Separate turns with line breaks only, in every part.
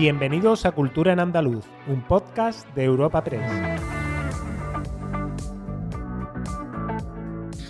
Bienvenidos a Cultura en Andaluz, un podcast de Europa Press.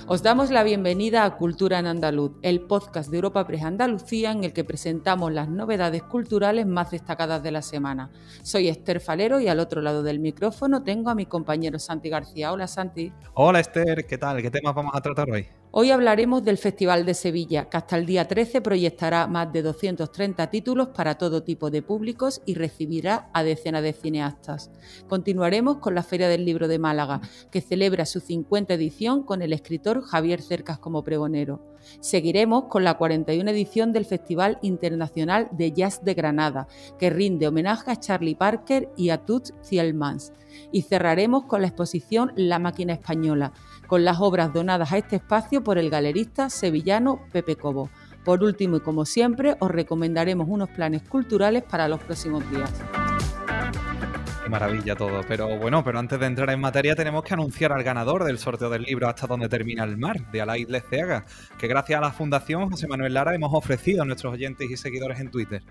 Os damos la bienvenida a Cultura en Andaluz, el podcast de Europa Press Andalucía en el que presentamos las novedades culturales más destacadas de la semana. Soy Esther Falero y al otro lado del micrófono tengo a mi compañero Santi García. Hola Santi.
Hola Esther, ¿qué tal? ¿Qué temas vamos a tratar hoy?
Hoy hablaremos del Festival de Sevilla, que hasta el día 13 proyectará más de 230 títulos para todo tipo de públicos y recibirá a decenas de cineastas. Continuaremos con la Feria del Libro de Málaga, que celebra su 50 edición con el escritor Javier Cercas como pregonero. Seguiremos con la 41 edición del Festival Internacional de Jazz de Granada, que rinde homenaje a Charlie Parker y a Toots Thielmans. Y cerraremos con la exposición La Máquina Española, con las obras donadas a este espacio por el galerista sevillano Pepe Cobo. Por último y como siempre, os recomendaremos unos planes culturales para los próximos días.
Maravilla todo. Pero bueno, pero antes de entrar en materia tenemos que anunciar al ganador del sorteo del libro Hasta donde termina el mar, de Alain Leceaga, que gracias a la Fundación José Manuel Lara hemos ofrecido a nuestros oyentes y seguidores en Twitter.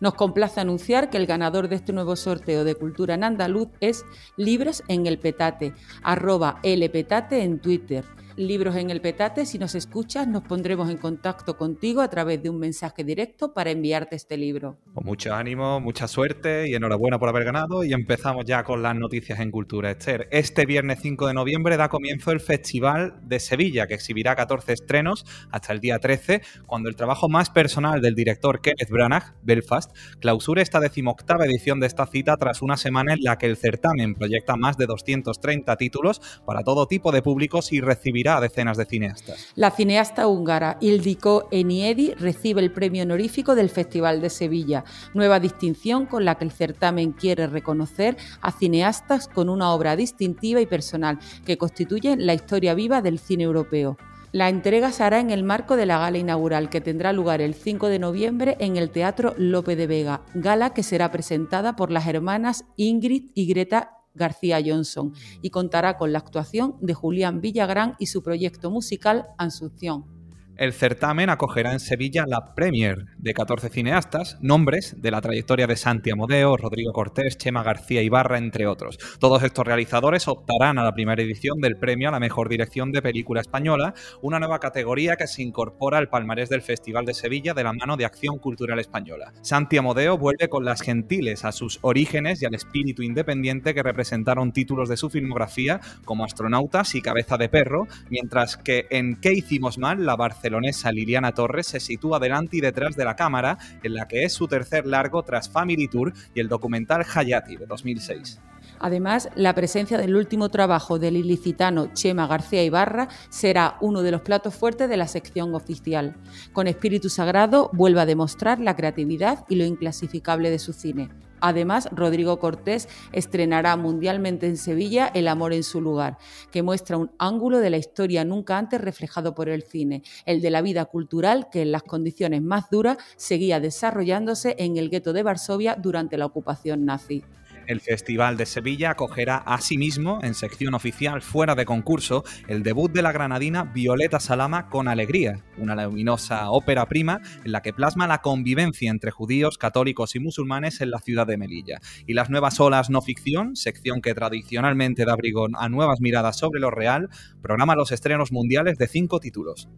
Nos complace anunciar que el ganador de este nuevo sorteo de Cultura en Andaluz es Libros en el Petate, arroba lpetate en Twitter. Libros en el Petate, si nos escuchas, nos pondremos en contacto contigo a través de un mensaje directo para enviarte este libro.
Con mucho ánimo, mucha suerte y enhorabuena por haber ganado. Y empezamos ya con las noticias en Cultura. Esther, este viernes 5 de noviembre da comienzo el Festival de Sevilla, que exhibirá 14 estrenos hasta el día 13, cuando el trabajo más personal del director Kenneth Branagh, Belfast, clausura esta decimoctava edición de esta cita tras una semana en la que el certamen proyecta más de 230 títulos para todo tipo de públicos y recibirá decenas de cineastas.
La cineasta húngara Ildiko Eniedi recibe el premio honorífico del Festival de Sevilla, nueva distinción con la que el certamen quiere reconocer a cineastas con una obra distintiva y personal que constituyen la historia viva del cine europeo. La entrega se hará en el marco de la gala inaugural que tendrá lugar el 5 de noviembre en el Teatro Lope de Vega, gala que será presentada por las hermanas Ingrid y Greta García Johnson y contará con la actuación de Julián Villagrán y su proyecto musical Asunción.
El certamen acogerá en Sevilla la premier de 14 cineastas, nombres de la trayectoria de Santi Amodeo, Rodrigo Cortés, Chema García Ibarra, entre otros. Todos estos realizadores optarán a la primera edición del premio a la mejor dirección de película española, una nueva categoría que se incorpora al palmarés del Festival de Sevilla de la mano de Acción Cultural Española. Santi Amodeo vuelve con las gentiles a sus orígenes y al espíritu independiente que representaron títulos de su filmografía como Astronautas y Cabeza de Perro, mientras que en ¿Qué hicimos mal? la Barcelona barcelonesa Liliana Torres se sitúa delante y detrás de la cámara, en la que es su tercer largo tras Family Tour y el documental Hayati de 2006.
Además, la presencia del último trabajo del ilicitano Chema García Ibarra será uno de los platos fuertes de la sección oficial. Con Espíritu Sagrado vuelve a demostrar la creatividad y lo inclasificable de su cine. Además, Rodrigo Cortés estrenará mundialmente en Sevilla El amor en su lugar, que muestra un ángulo de la historia nunca antes reflejado por el cine, el de la vida cultural que en las condiciones más duras seguía desarrollándose en el gueto de Varsovia durante la ocupación nazi.
El Festival de Sevilla acogerá asimismo, en sección oficial fuera de concurso, el debut de la granadina Violeta Salama con Alegría, una luminosa ópera prima en la que plasma la convivencia entre judíos, católicos y musulmanes en la ciudad de Melilla. Y las nuevas olas no ficción, sección que tradicionalmente da abrigo a nuevas miradas sobre lo real, programa los estrenos mundiales de cinco títulos.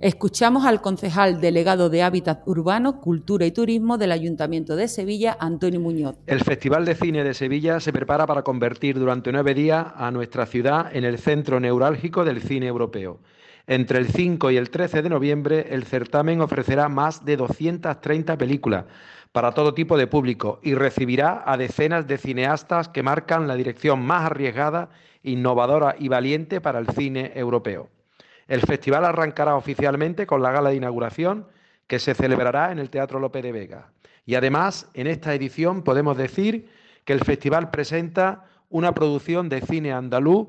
Escuchamos al concejal delegado de Hábitat Urbano, Cultura y Turismo del Ayuntamiento de Sevilla, Antonio Muñoz.
El Festival de Cine de Sevilla se prepara para convertir durante nueve días a nuestra ciudad en el centro neurálgico del cine europeo. Entre el 5 y el 13 de noviembre, el certamen ofrecerá más de 230 películas para todo tipo de público y recibirá a decenas de cineastas que marcan la dirección más arriesgada, innovadora y valiente para el cine europeo. El festival arrancará oficialmente con la gala de inauguración que se celebrará en el Teatro López de Vega. Y además, en esta edición podemos decir que el festival presenta una producción de cine andaluz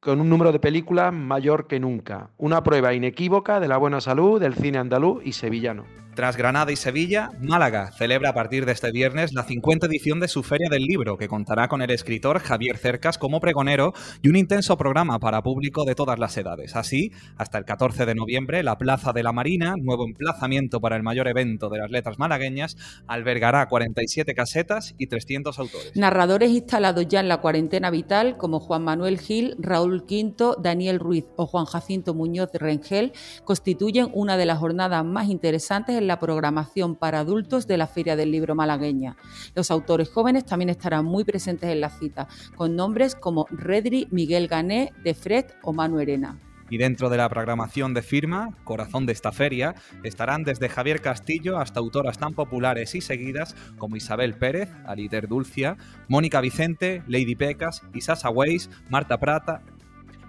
con un número de películas mayor que nunca, una prueba inequívoca de la buena salud del cine andaluz y sevillano.
Tras Granada y Sevilla, Málaga celebra a partir de este viernes la 50 edición de su Feria del Libro, que contará con el escritor Javier Cercas como pregonero y un intenso programa para público de todas las edades. Así, hasta el 14 de noviembre, la Plaza de la Marina, nuevo emplazamiento para el mayor evento de las letras malagueñas, albergará 47 casetas y 300 autores.
Narradores instalados ya en la cuarentena vital, como Juan Manuel Gil, Raúl Quinto, Daniel Ruiz o Juan Jacinto Muñoz Rengel, constituyen una de las jornadas más interesantes en la programación para adultos de la Feria del Libro malagueña. Los autores jóvenes también estarán muy presentes en la cita, con nombres como Redri, Miguel Gané, De Fred o Manu Erena.
Y dentro de la programación de firma, corazón de esta feria, estarán desde Javier Castillo hasta autoras tan populares y seguidas como Isabel Pérez, Aliter Dulcia, Mónica Vicente, Lady Pecas, Isasa Weiss, Marta Prata,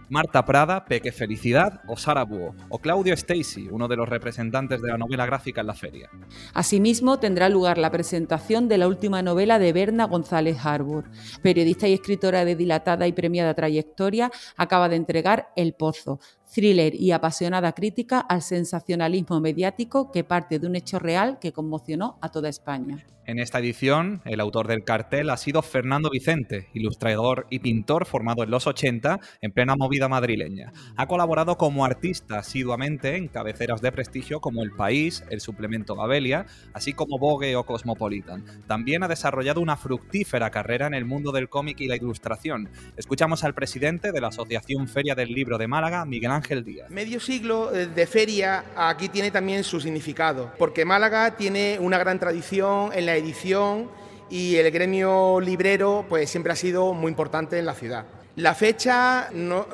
Marta Prada, Peque Felicidad o Sara Búho, o Claudio Stacy, uno de los representantes de la novela gráfica en la feria.
Asimismo, tendrá lugar la presentación de la última novela de Berna González Harbour. Periodista y escritora de dilatada y premiada trayectoria, acaba de entregar El Pozo, thriller y apasionada crítica al sensacionalismo mediático que parte de un hecho real que conmocionó a toda España.
En esta edición, el autor del cartel ha sido Fernando Vicente, ilustrador y pintor formado en los 80 en plena movida madrileña. Ha colaborado como artista asiduamente en cabeceras de prestigio como El País, el suplemento Gabelia, así como Vogue o Cosmopolitan. También ha desarrollado una fructífera carrera en el mundo del cómic y la ilustración. Escuchamos al presidente de la Asociación Feria del Libro de Málaga, Miguel
Medio siglo eh, de feria aquí tiene también su significado, porque Málaga tiene una gran tradición en la edición y el gremio librero pues siempre ha sido muy importante en la ciudad. La fecha no,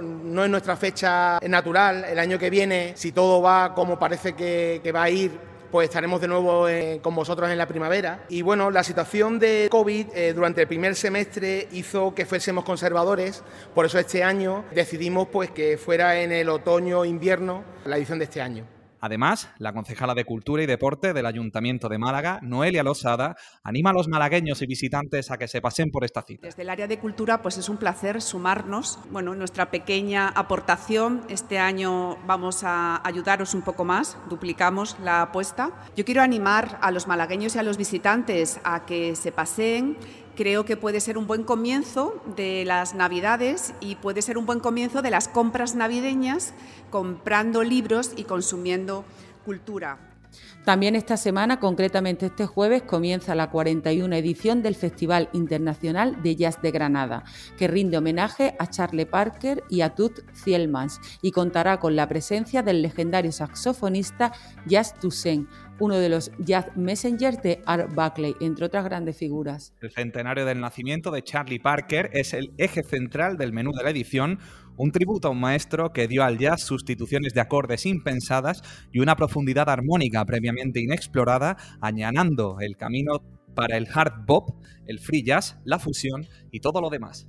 es nuestra fecha natural. El año que viene, si todo va como parece que, va a ir, pues estaremos de nuevo eh, con vosotros en la primavera. Y bueno, la situación de COVID eh, durante el primer semestre hizo que fuésemos conservadores, por eso este año decidimos pues que fuera en el otoño-invierno la edición de este año.
Además, la concejala de Cultura y Deporte del Ayuntamiento de Málaga, Noelia Losada, anima a los malagueños y visitantes a que se pasen por esta cita.
Desde el área de cultura, pues es un placer sumarnos. Bueno, nuestra pequeña aportación. Este año vamos a ayudaros un poco más, duplicamos la apuesta. Yo quiero animar a los malagueños y a los visitantes a que se paseen creo que puede ser un buen comienzo de las Navidades y puede ser un buen comienzo de las compras navideñas, comprando libros y consumiendo cultura.
También esta semana, concretamente este jueves, comienza la 41 edición del Festival Internacional de Jazz de Granada, que rinde homenaje a Charlie Parker y a Tut Thielmans y contará con la presencia del legendario saxofonista Jazz Toussaint, uno de los jazz messengers de Art Buckley, entre otras grandes figuras.
El centenario del nacimiento de Charlie Parker es el eje central del menú de la edición, un tributo a un maestro que dio al jazz sustituciones de acordes impensadas y una profundidad armónica previamente inexplorada, añanando el camino para el hard bop, el free jazz, la fusión y todo lo demás.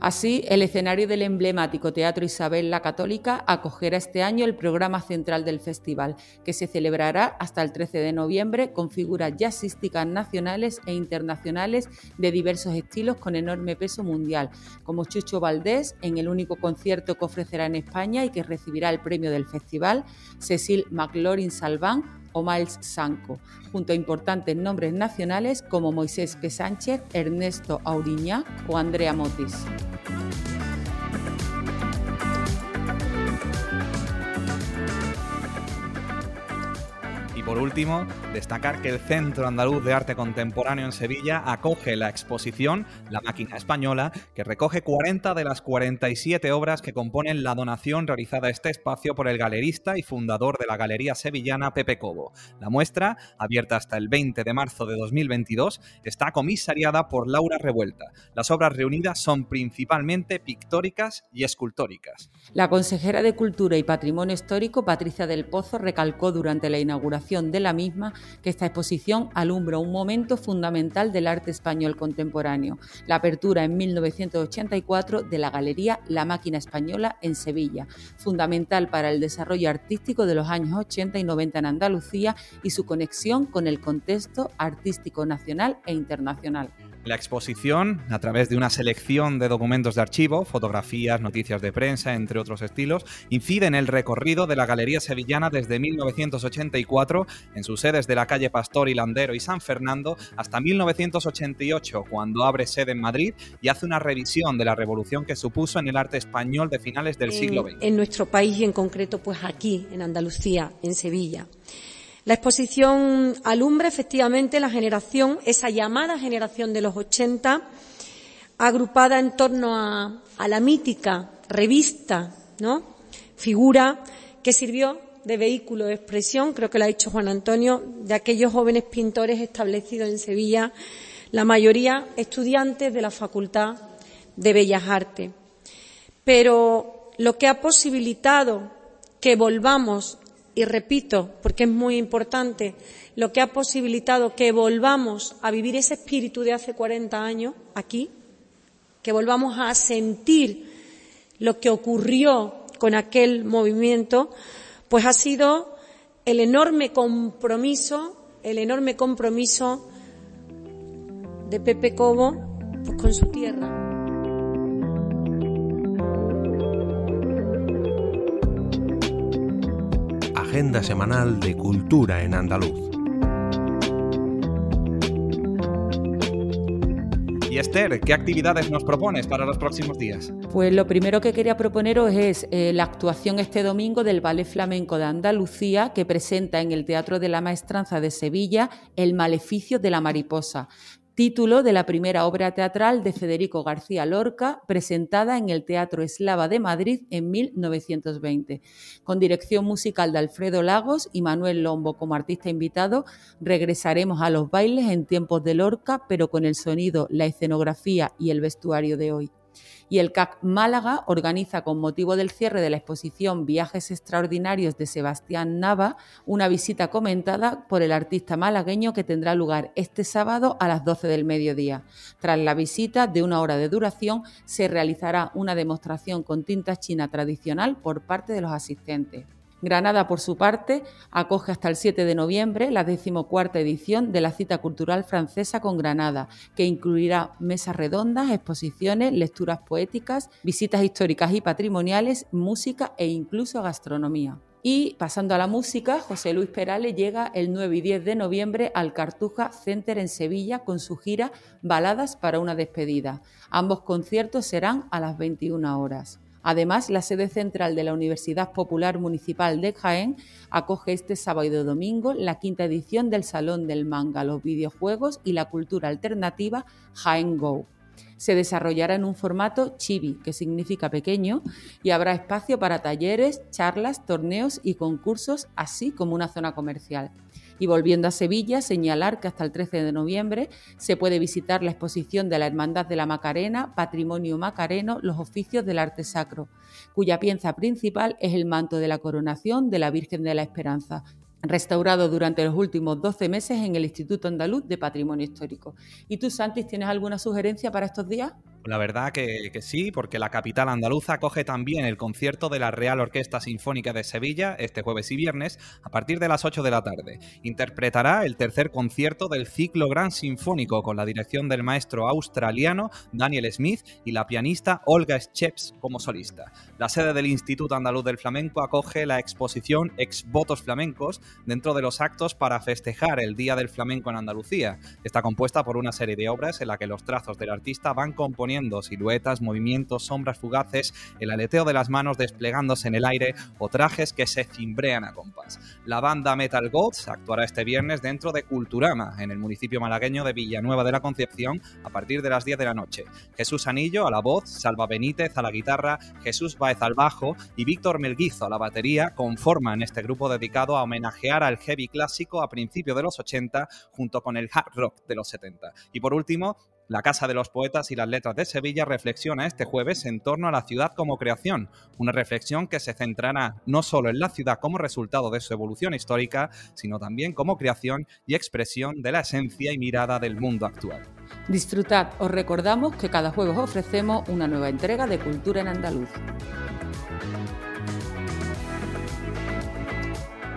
Así, el escenario del emblemático Teatro Isabel la Católica acogerá este año el programa central del festival, que se celebrará hasta el 13 de noviembre con figuras jazzísticas nacionales e internacionales de diversos estilos con enorme peso mundial, como Chucho Valdés en el único concierto que ofrecerá en España y que recibirá el premio del festival, Cecil McLaurin Salván o Miles Sanco, junto a importantes nombres nacionales como Moisés P. Sánchez, Ernesto Auriñá o Andrea Motis.
Por último, destacar que el Centro Andaluz de Arte Contemporáneo en Sevilla acoge la exposición La Máquina Española, que recoge 40 de las 47 obras que componen la donación realizada a este espacio por el galerista y fundador de la Galería Sevillana Pepe Cobo. La muestra, abierta hasta el 20 de marzo de 2022, está comisariada por Laura Revuelta. Las obras reunidas son principalmente pictóricas y escultóricas.
La consejera de Cultura y Patrimonio Histórico, Patricia del Pozo, recalcó durante la inauguración de la misma que esta exposición alumbra un momento fundamental del arte español contemporáneo, la apertura en 1984 de la Galería La Máquina Española en Sevilla, fundamental para el desarrollo artístico de los años 80 y 90 en Andalucía y su conexión con el contexto artístico nacional e internacional.
La exposición, a través de una selección de documentos de archivo, fotografías, noticias de prensa, entre otros estilos, incide en el recorrido de la Galería Sevillana desde 1984, en sus sedes de la calle Pastor y Landero y San Fernando, hasta 1988, cuando abre sede en Madrid y hace una revisión de la revolución que supuso en el arte español de finales del siglo XX.
En nuestro país y en concreto, pues aquí, en Andalucía, en Sevilla. La exposición alumbra efectivamente la generación, esa llamada generación de los 80, agrupada en torno a, la mítica revista, ¿no? Figura que sirvió de vehículo de expresión, creo que lo ha dicho Juan Antonio, de aquellos jóvenes pintores establecidos en Sevilla, la mayoría estudiantes de la Facultad de Bellas Artes. Pero lo que ha posibilitado que volvamos y repito, porque es muy importante, lo que ha posibilitado que volvamos a vivir ese espíritu de hace 40 años aquí, que volvamos a sentir lo que ocurrió con aquel movimiento, pues ha sido el enorme compromiso, el enorme compromiso de Pepe Cobo pues, con su tierra.
Agenda semanal de cultura en andaluz.
Y Esther, ¿qué actividades nos propones para los próximos días?
Pues lo primero que quería proponeros es eh, la actuación este domingo del Ballet Flamenco de Andalucía, que presenta en el Teatro de la Maestranza de Sevilla El Maleficio de la Mariposa título de la primera obra teatral de Federico García Lorca, presentada en el Teatro Eslava de Madrid en 1920. Con dirección musical de Alfredo Lagos y Manuel Lombo como artista invitado, regresaremos a los bailes en tiempos de Lorca, pero con el sonido, la escenografía y el vestuario de hoy y el CAC Málaga organiza con motivo del cierre de la exposición Viajes Extraordinarios de Sebastián Nava una visita comentada por el artista malagueño que tendrá lugar este sábado a las 12 del mediodía. Tras la visita de una hora de duración se realizará una demostración con tinta china tradicional por parte de los asistentes. Granada, por su parte, acoge hasta el 7 de noviembre la decimocuarta edición de la cita cultural francesa con Granada, que incluirá mesas redondas, exposiciones, lecturas poéticas, visitas históricas y patrimoniales, música e incluso gastronomía. Y pasando a la música, José Luis Perales llega el 9 y 10 de noviembre al Cartuja Center en Sevilla con su gira Baladas para una despedida. Ambos conciertos serán a las 21 horas. Además, la sede central de la Universidad Popular Municipal de Jaén acoge este sábado y domingo la quinta edición del Salón del Manga, los videojuegos y la cultura alternativa Jaén Go. Se desarrollará en un formato chibi, que significa pequeño, y habrá espacio para talleres, charlas, torneos y concursos, así como una zona comercial. Y volviendo a Sevilla, señalar que hasta el 13 de noviembre se puede visitar la exposición de la Hermandad de la Macarena, Patrimonio Macareno, los oficios del arte sacro, cuya pieza principal es el manto de la coronación de la Virgen de la Esperanza, restaurado durante los últimos 12 meses en el Instituto Andaluz de Patrimonio Histórico. ¿Y tú, Santis, tienes alguna sugerencia para estos días?
La verdad que, sí, porque la capital andaluza acoge también el concierto de la Real Orquesta Sinfónica de Sevilla este jueves y viernes a partir de las 8 de la tarde. Interpretará el tercer concierto del ciclo Gran Sinfónico con la dirección del maestro australiano Daniel Smith y la pianista Olga Scheps como solista. La sede del Instituto Andaluz del Flamenco acoge la exposición Ex Votos Flamencos dentro de los actos para festejar el Día del Flamenco en Andalucía. Está compuesta por una serie de obras en la que los trazos del artista van componiendo siluetas, movimientos, sombras fugaces, el aleteo de las manos desplegándose en el aire o trajes que se cimbrean a compás. La banda Metal Gods actuará este viernes dentro de Culturama, en el municipio malagueño de Villanueva de la Concepción, a partir de las 10 de la noche. Jesús Anillo a la voz, Salva Benítez a la guitarra, Jesús Baez al bajo y Víctor Melguizo a la batería conforman este grupo dedicado a homenajear al heavy clásico a principios de los 80 junto con el hard rock de los 70. Y por último, la Casa de los Poetas y las Letras de Sevilla reflexiona este jueves en torno a la ciudad como creación, una reflexión que se centrará no solo en la ciudad como resultado de su evolución histórica, sino también como creación y expresión de la esencia y mirada del mundo actual.
Disfrutad, os recordamos que cada jueves ofrecemos una nueva entrega de Cultura en Andaluz.